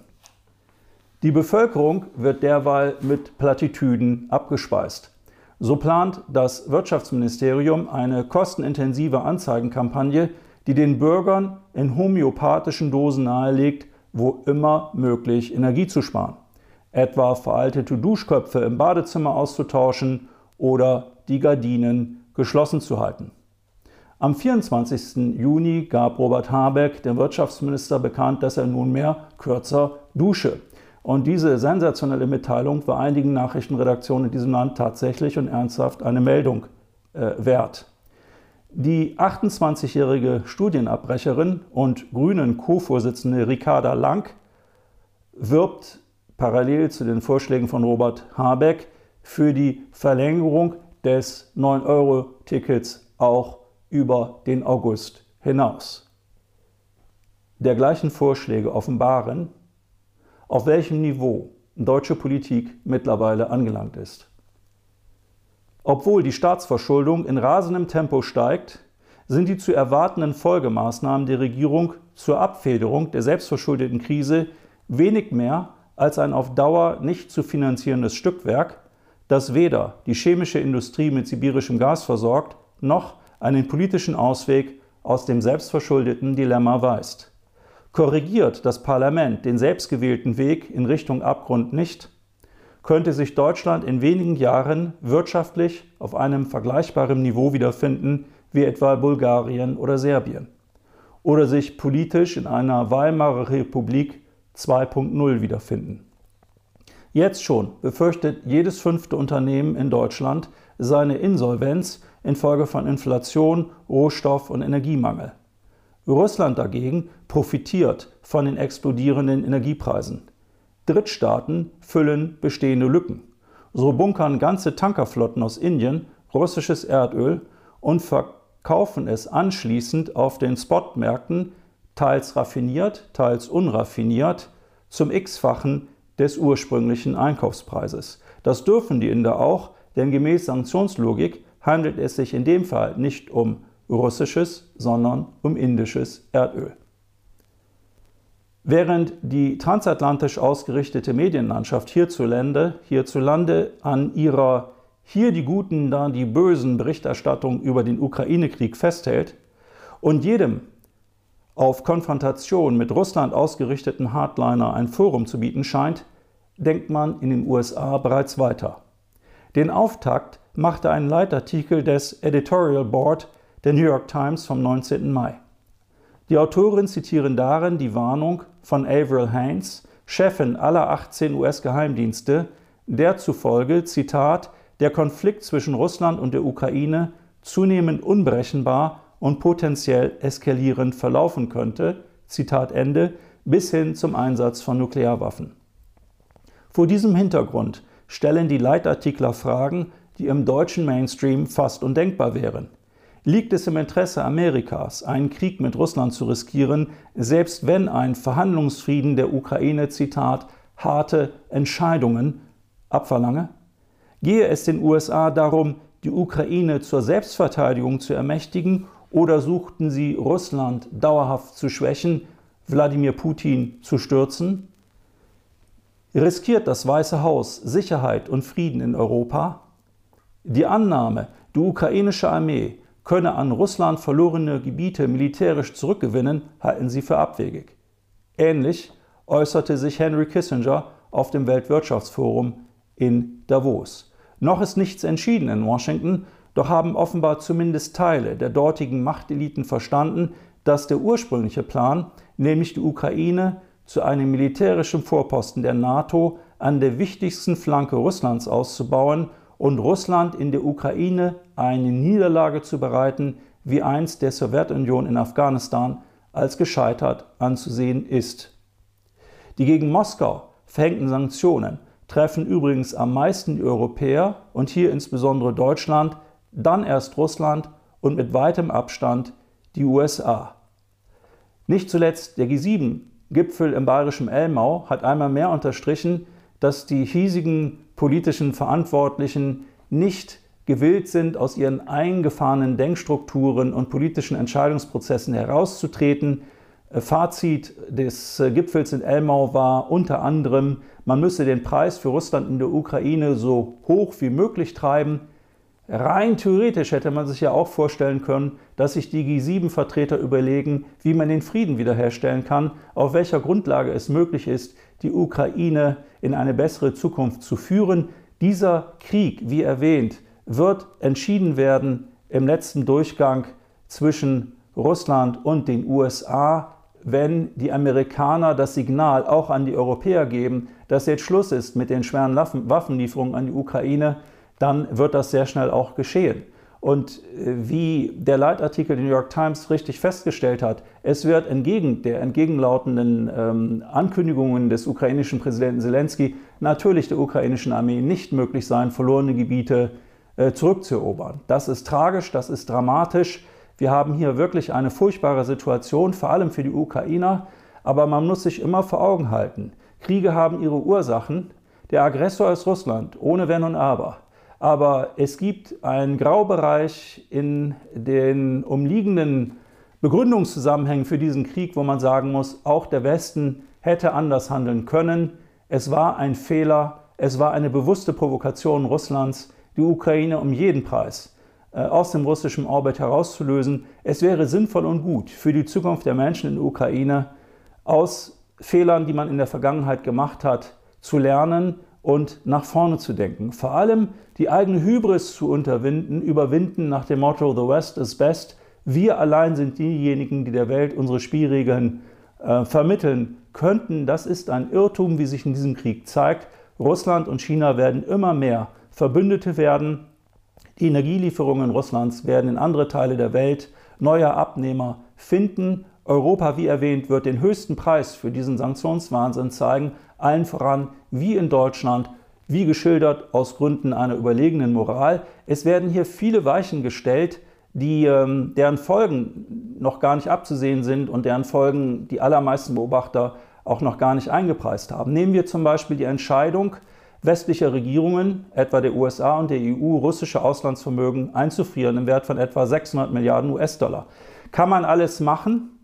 Die Bevölkerung wird derweil mit Plattitüden abgespeist. So plant das Wirtschaftsministerium eine kostenintensive Anzeigenkampagne, die den Bürgern in homöopathischen Dosen nahelegt, wo immer möglich Energie zu sparen. Etwa veraltete Duschköpfe im Badezimmer auszutauschen oder die Gardinen geschlossen zu halten. Am 24. Juni gab Robert Habeck, der Wirtschaftsminister, bekannt, dass er nunmehr kürzer dusche. Und diese sensationelle Mitteilung war einigen Nachrichtenredaktionen in diesem Land tatsächlich und ernsthaft eine Meldung äh, wert. Die 28-jährige Studienabbrecherin und Grünen Co-Vorsitzende Ricarda Lang wirbt parallel zu den Vorschlägen von Robert Habeck für die Verlängerung des 9-Euro-Tickets auch über den August hinaus. Dergleichen Vorschläge offenbaren, auf welchem Niveau deutsche Politik mittlerweile angelangt ist. Obwohl die Staatsverschuldung in rasendem Tempo steigt, sind die zu erwartenden Folgemaßnahmen der Regierung zur Abfederung der selbstverschuldeten Krise wenig mehr als ein auf Dauer nicht zu finanzierendes Stückwerk, das weder die chemische Industrie mit sibirischem Gas versorgt, noch einen politischen Ausweg aus dem selbstverschuldeten Dilemma weist. Korrigiert das Parlament den selbstgewählten Weg in Richtung Abgrund nicht, könnte sich Deutschland in wenigen Jahren wirtschaftlich auf einem vergleichbaren Niveau wiederfinden wie etwa Bulgarien oder Serbien oder sich politisch in einer Weimarer Republik 2.0 wiederfinden. Jetzt schon befürchtet jedes fünfte Unternehmen in Deutschland seine Insolvenz infolge von Inflation, Rohstoff- und Energiemangel. Russland dagegen profitiert von den explodierenden Energiepreisen. Drittstaaten füllen bestehende Lücken. So bunkern ganze Tankerflotten aus Indien russisches Erdöl und verkaufen es anschließend auf den Spotmärkten teils raffiniert, teils unraffiniert zum x-fachen des ursprünglichen Einkaufspreises. Das dürfen die Inder auch, denn gemäß Sanktionslogik handelt es sich in dem Fall nicht um russisches, sondern um indisches Erdöl. Während die transatlantisch ausgerichtete Medienlandschaft hierzulande, hierzulande an ihrer hier die Guten, da die Bösen Berichterstattung über den Ukraine-Krieg festhält und jedem auf Konfrontation mit Russland ausgerichteten Hardliner ein Forum zu bieten scheint, denkt man in den USA bereits weiter. Den Auftakt machte ein Leitartikel des Editorial Board der New York Times vom 19. Mai. Die Autoren zitieren darin die Warnung von Avril Haines, Chefin aller 18 US-Geheimdienste, der zufolge, Zitat, der Konflikt zwischen Russland und der Ukraine zunehmend unberechenbar und potenziell eskalierend verlaufen könnte, Zitat Ende, bis hin zum Einsatz von Nuklearwaffen. Vor diesem Hintergrund stellen die Leitartikler Fragen, die im deutschen Mainstream fast undenkbar wären. Liegt es im Interesse Amerikas, einen Krieg mit Russland zu riskieren, selbst wenn ein Verhandlungsfrieden der Ukraine, Zitat, harte Entscheidungen abverlange? Gehe es den USA darum, die Ukraine zur Selbstverteidigung zu ermächtigen oder suchten sie Russland dauerhaft zu schwächen, Wladimir Putin zu stürzen? Riskiert das Weiße Haus Sicherheit und Frieden in Europa? Die Annahme, die ukrainische Armee könne an Russland verlorene Gebiete militärisch zurückgewinnen, halten sie für abwegig. Ähnlich äußerte sich Henry Kissinger auf dem Weltwirtschaftsforum in Davos. Noch ist nichts entschieden in Washington, doch haben offenbar zumindest Teile der dortigen Machteliten verstanden, dass der ursprüngliche Plan, nämlich die Ukraine zu einem militärischen Vorposten der NATO an der wichtigsten Flanke Russlands auszubauen und Russland in der Ukraine eine Niederlage zu bereiten, wie einst der Sowjetunion in Afghanistan, als gescheitert anzusehen ist. Die gegen Moskau verhängten Sanktionen treffen übrigens am meisten die Europäer und hier insbesondere Deutschland, dann erst Russland und mit weitem Abstand die USA. Nicht zuletzt der G7-Gipfel im bayerischen Elmau hat einmal mehr unterstrichen, dass die hiesigen politischen Verantwortlichen nicht gewillt sind, aus ihren eingefahrenen Denkstrukturen und politischen Entscheidungsprozessen herauszutreten, äh, Fazit des äh, Gipfels in Elmau war unter anderem, man müsse den Preis für Russland in der Ukraine so hoch wie möglich treiben. Rein theoretisch hätte man sich ja auch vorstellen können, dass sich die G7-Vertreter überlegen, wie man den Frieden wiederherstellen kann, auf welcher Grundlage es möglich ist, die Ukraine in eine bessere Zukunft zu führen. Dieser Krieg, wie erwähnt, wird entschieden werden im letzten Durchgang zwischen Russland und den USA wenn die Amerikaner das Signal auch an die Europäer geben, dass jetzt Schluss ist mit den schweren Waffenlieferungen an die Ukraine, dann wird das sehr schnell auch geschehen. Und äh, wie der Leitartikel der New York Times richtig festgestellt hat, es wird entgegen der entgegenlautenden ähm, Ankündigungen des ukrainischen Präsidenten Zelensky natürlich der ukrainischen Armee nicht möglich sein, verlorene Gebiete äh, zurückzuerobern. Das ist tragisch, das ist dramatisch. Wir haben hier wirklich eine furchtbare Situation, vor allem für die Ukrainer, aber man muss sich immer vor Augen halten. Kriege haben ihre Ursachen. Der Aggressor ist Russland, ohne Wenn und Aber. Aber es gibt einen Graubereich in den umliegenden Begründungszusammenhängen für diesen Krieg, wo man sagen muss, auch der Westen hätte anders handeln können. Es war ein Fehler, es war eine bewusste Provokation Russlands, die Ukraine um jeden Preis äh, aus dem russischen Orbit herauszulösen. Es wäre sinnvoll und gut für die Zukunft der Menschen in der Ukraine, aus Fehlern, die man in der Vergangenheit gemacht hat, zu lernen und nach vorne zu denken. Vor allem die eigene Hybris zu unterwinden, überwinden nach dem Motto The West is best. Wir allein sind diejenigen, die der Welt unsere Spielregeln äh, vermitteln könnten. Das ist ein Irrtum, wie sich in diesem Krieg zeigt. Russland und China werden immer mehr Verbündete werden die Energielieferungen Russlands werden in andere Teile der Welt neuer Abnehmer finden. Europa, wie erwähnt, wird den höchsten Preis für diesen Sanktionswahnsinn zeigen, allen voran wie in Deutschland, wie geschildert aus Gründen einer überlegenen Moral. Es werden hier viele Weichen gestellt, die, ähm, deren Folgen noch gar nicht abzusehen sind und deren Folgen die allermeisten Beobachter auch noch gar nicht eingepreist haben. Nehmen wir zum Beispiel die Entscheidung, westlicher Regierungen, etwa der USA und der EU, russische Auslandsvermögen einzufrieren im Wert von etwa 600 Milliarden US-Dollar. Kann man alles machen?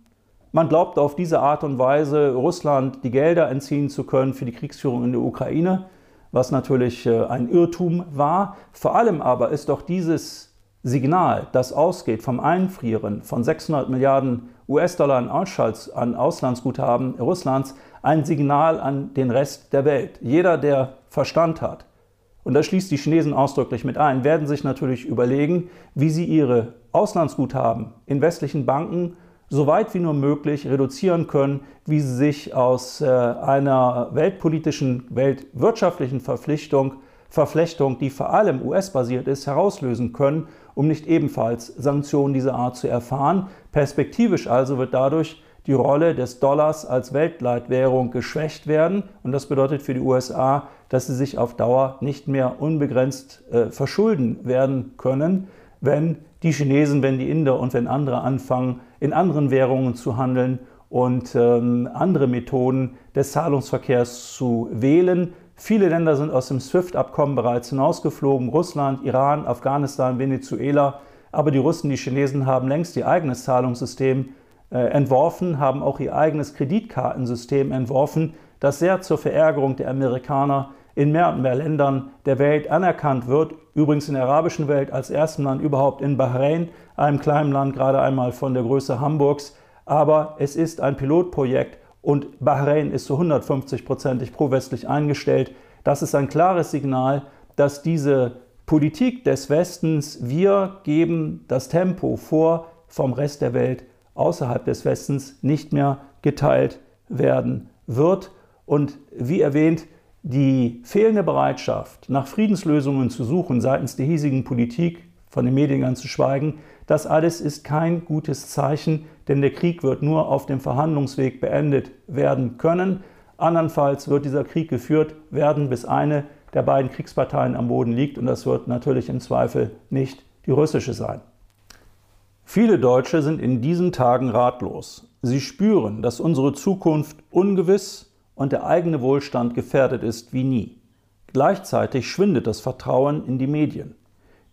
Man glaubt auf diese Art und Weise Russland die Gelder entziehen zu können für die Kriegsführung in der Ukraine, was natürlich äh, ein Irrtum war. Vor allem aber ist doch dieses Signal, das ausgeht vom Einfrieren von 600 Milliarden US-Dollar an Auslandsguthaben Russlands, ein Signal an den Rest der Welt. Jeder, der Verstand hat, und das schließt die Chinesen ausdrücklich mit ein, werden sich natürlich überlegen, wie sie ihre Auslandsguthaben in westlichen Banken so weit wie nur möglich reduzieren können, wie sie sich aus äh, einer weltpolitischen, weltwirtschaftlichen Verpflichtung, Verflechtung, die vor allem US-basiert ist, herauslösen können, um nicht ebenfalls Sanktionen dieser Art zu erfahren. Perspektivisch also wird dadurch die Rolle des Dollars als Weltleitwährung geschwächt werden. Und das bedeutet für die USA, dass sie sich auf Dauer nicht mehr unbegrenzt äh, verschulden werden können. Wenn die Chinesen, wenn die Inder und wenn andere anfangen, in anderen Währungen zu handeln und ähm, andere Methoden des Zahlungsverkehrs zu wählen. Viele Länder sind aus dem SWIFT-Abkommen bereits hinausgeflogen, Russland, Iran, Afghanistan, Venezuela. Aber die Russen, die Chinesen haben längst ihr eigenes Zahlungssystem äh, entworfen, haben auch ihr eigenes Kreditkartensystem entworfen, das sehr zur Verärgerung der Amerikaner in mehr und mehr Ländern der Welt anerkannt wird. Übrigens in der arabischen Welt als erstem Land überhaupt in Bahrain, einem kleinen Land, gerade einmal von der Größe Hamburgs. Aber es ist ein Pilotprojekt und Bahrain ist zu 150-prozentig pro-westlich eingestellt. Das ist ein klares Signal, dass diese Politik des Westens, wir geben das Tempo vor, vom Rest der Welt außerhalb des Westens nicht mehr geteilt werden wird. Und wie erwähnt, die fehlende Bereitschaft, nach Friedenslösungen zu suchen seitens der hiesigen Politik, von den Medien ganz zu schweigen, das alles ist kein gutes Zeichen, denn der Krieg wird nur auf dem Verhandlungsweg beendet werden können. Andernfalls wird dieser Krieg geführt werden, bis eine der beiden Kriegsparteien am Boden liegt und das wird natürlich im Zweifel nicht die russische sein. Viele Deutsche sind in diesen Tagen ratlos. Sie spüren, dass unsere Zukunft ungewiss und der eigene Wohlstand gefährdet ist wie nie. Gleichzeitig schwindet das Vertrauen in die Medien.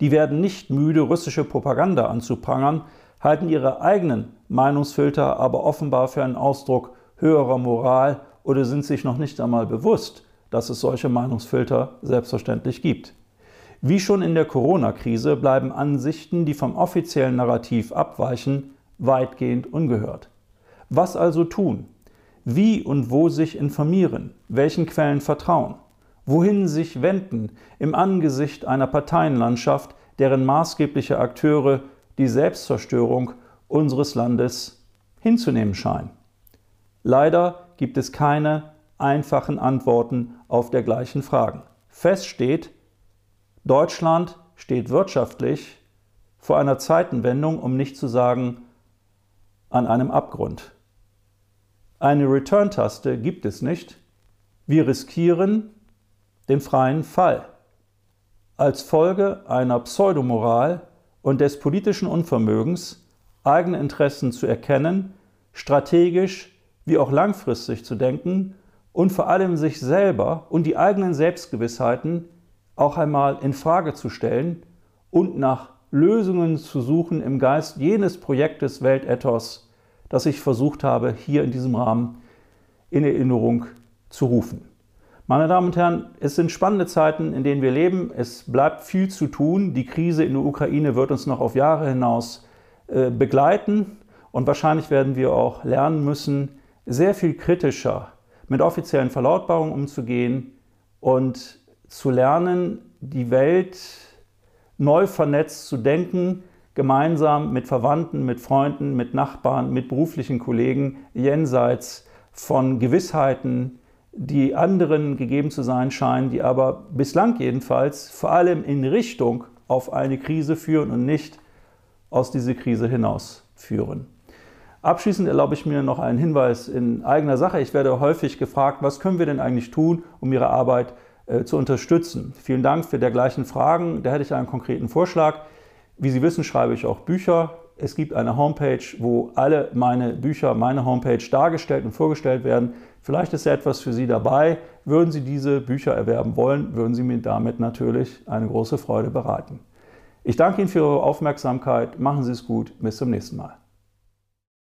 Die werden nicht müde, russische Propaganda anzuprangern, halten ihre eigenen Meinungsfilter aber offenbar für einen Ausdruck höherer Moral oder sind sich noch nicht einmal bewusst, dass es solche Meinungsfilter selbstverständlich gibt. Wie schon in der Corona-Krise bleiben Ansichten, die vom offiziellen Narrativ abweichen, weitgehend ungehört. Was also tun? Wie und wo sich informieren, welchen Quellen vertrauen, wohin sich wenden im Angesicht einer Parteienlandschaft, deren maßgebliche Akteure die Selbstzerstörung unseres Landes hinzunehmen scheinen. Leider gibt es keine einfachen Antworten auf dergleichen Fragen. Fest steht, Deutschland steht wirtschaftlich vor einer Zeitenwendung, um nicht zu sagen an einem Abgrund. Eine Return-Taste gibt es nicht. Wir riskieren den freien Fall. Als Folge einer Pseudomoral und des politischen Unvermögens, eigene Interessen zu erkennen, strategisch wie auch langfristig zu denken und vor allem sich selber und die eigenen Selbstgewissheiten auch einmal in Frage zu stellen und nach Lösungen zu suchen im Geist jenes Projektes Weltethos, das ich versucht habe, hier in diesem Rahmen in Erinnerung zu rufen. Meine Damen und Herren, es sind spannende Zeiten, in denen wir leben. Es bleibt viel zu tun. Die Krise in der Ukraine wird uns noch auf Jahre hinaus äh, begleiten und wahrscheinlich werden wir auch lernen müssen, sehr viel kritischer mit offiziellen Verlautbarungen umzugehen und zu lernen, die Welt neu vernetzt zu denken, gemeinsam mit Verwandten, mit Freunden, mit Nachbarn, mit beruflichen Kollegen, jenseits von Gewissheiten, die anderen gegeben zu sein scheinen, die aber bislang jedenfalls vor allem in Richtung auf eine Krise führen und nicht aus dieser Krise hinaus führen. Abschließend erlaube ich mir noch einen Hinweis in eigener Sache. Ich werde häufig gefragt, was können wir denn eigentlich tun, um Ihre Arbeit äh, zu unterstützen. Vielen Dank für dergleichen Fragen. Da hätte ich einen konkreten Vorschlag. Wie Sie wissen, schreibe ich auch Bücher. Es gibt eine Homepage, wo alle meine Bücher, meine Homepage dargestellt und vorgestellt werden. Vielleicht ist ja etwas für Sie dabei. Würden Sie diese Bücher erwerben wollen, würden Sie mir damit natürlich eine große Freude bereiten. Ich danke Ihnen für Ihre Aufmerksamkeit. Machen Sie es gut. Bis zum nächsten Mal.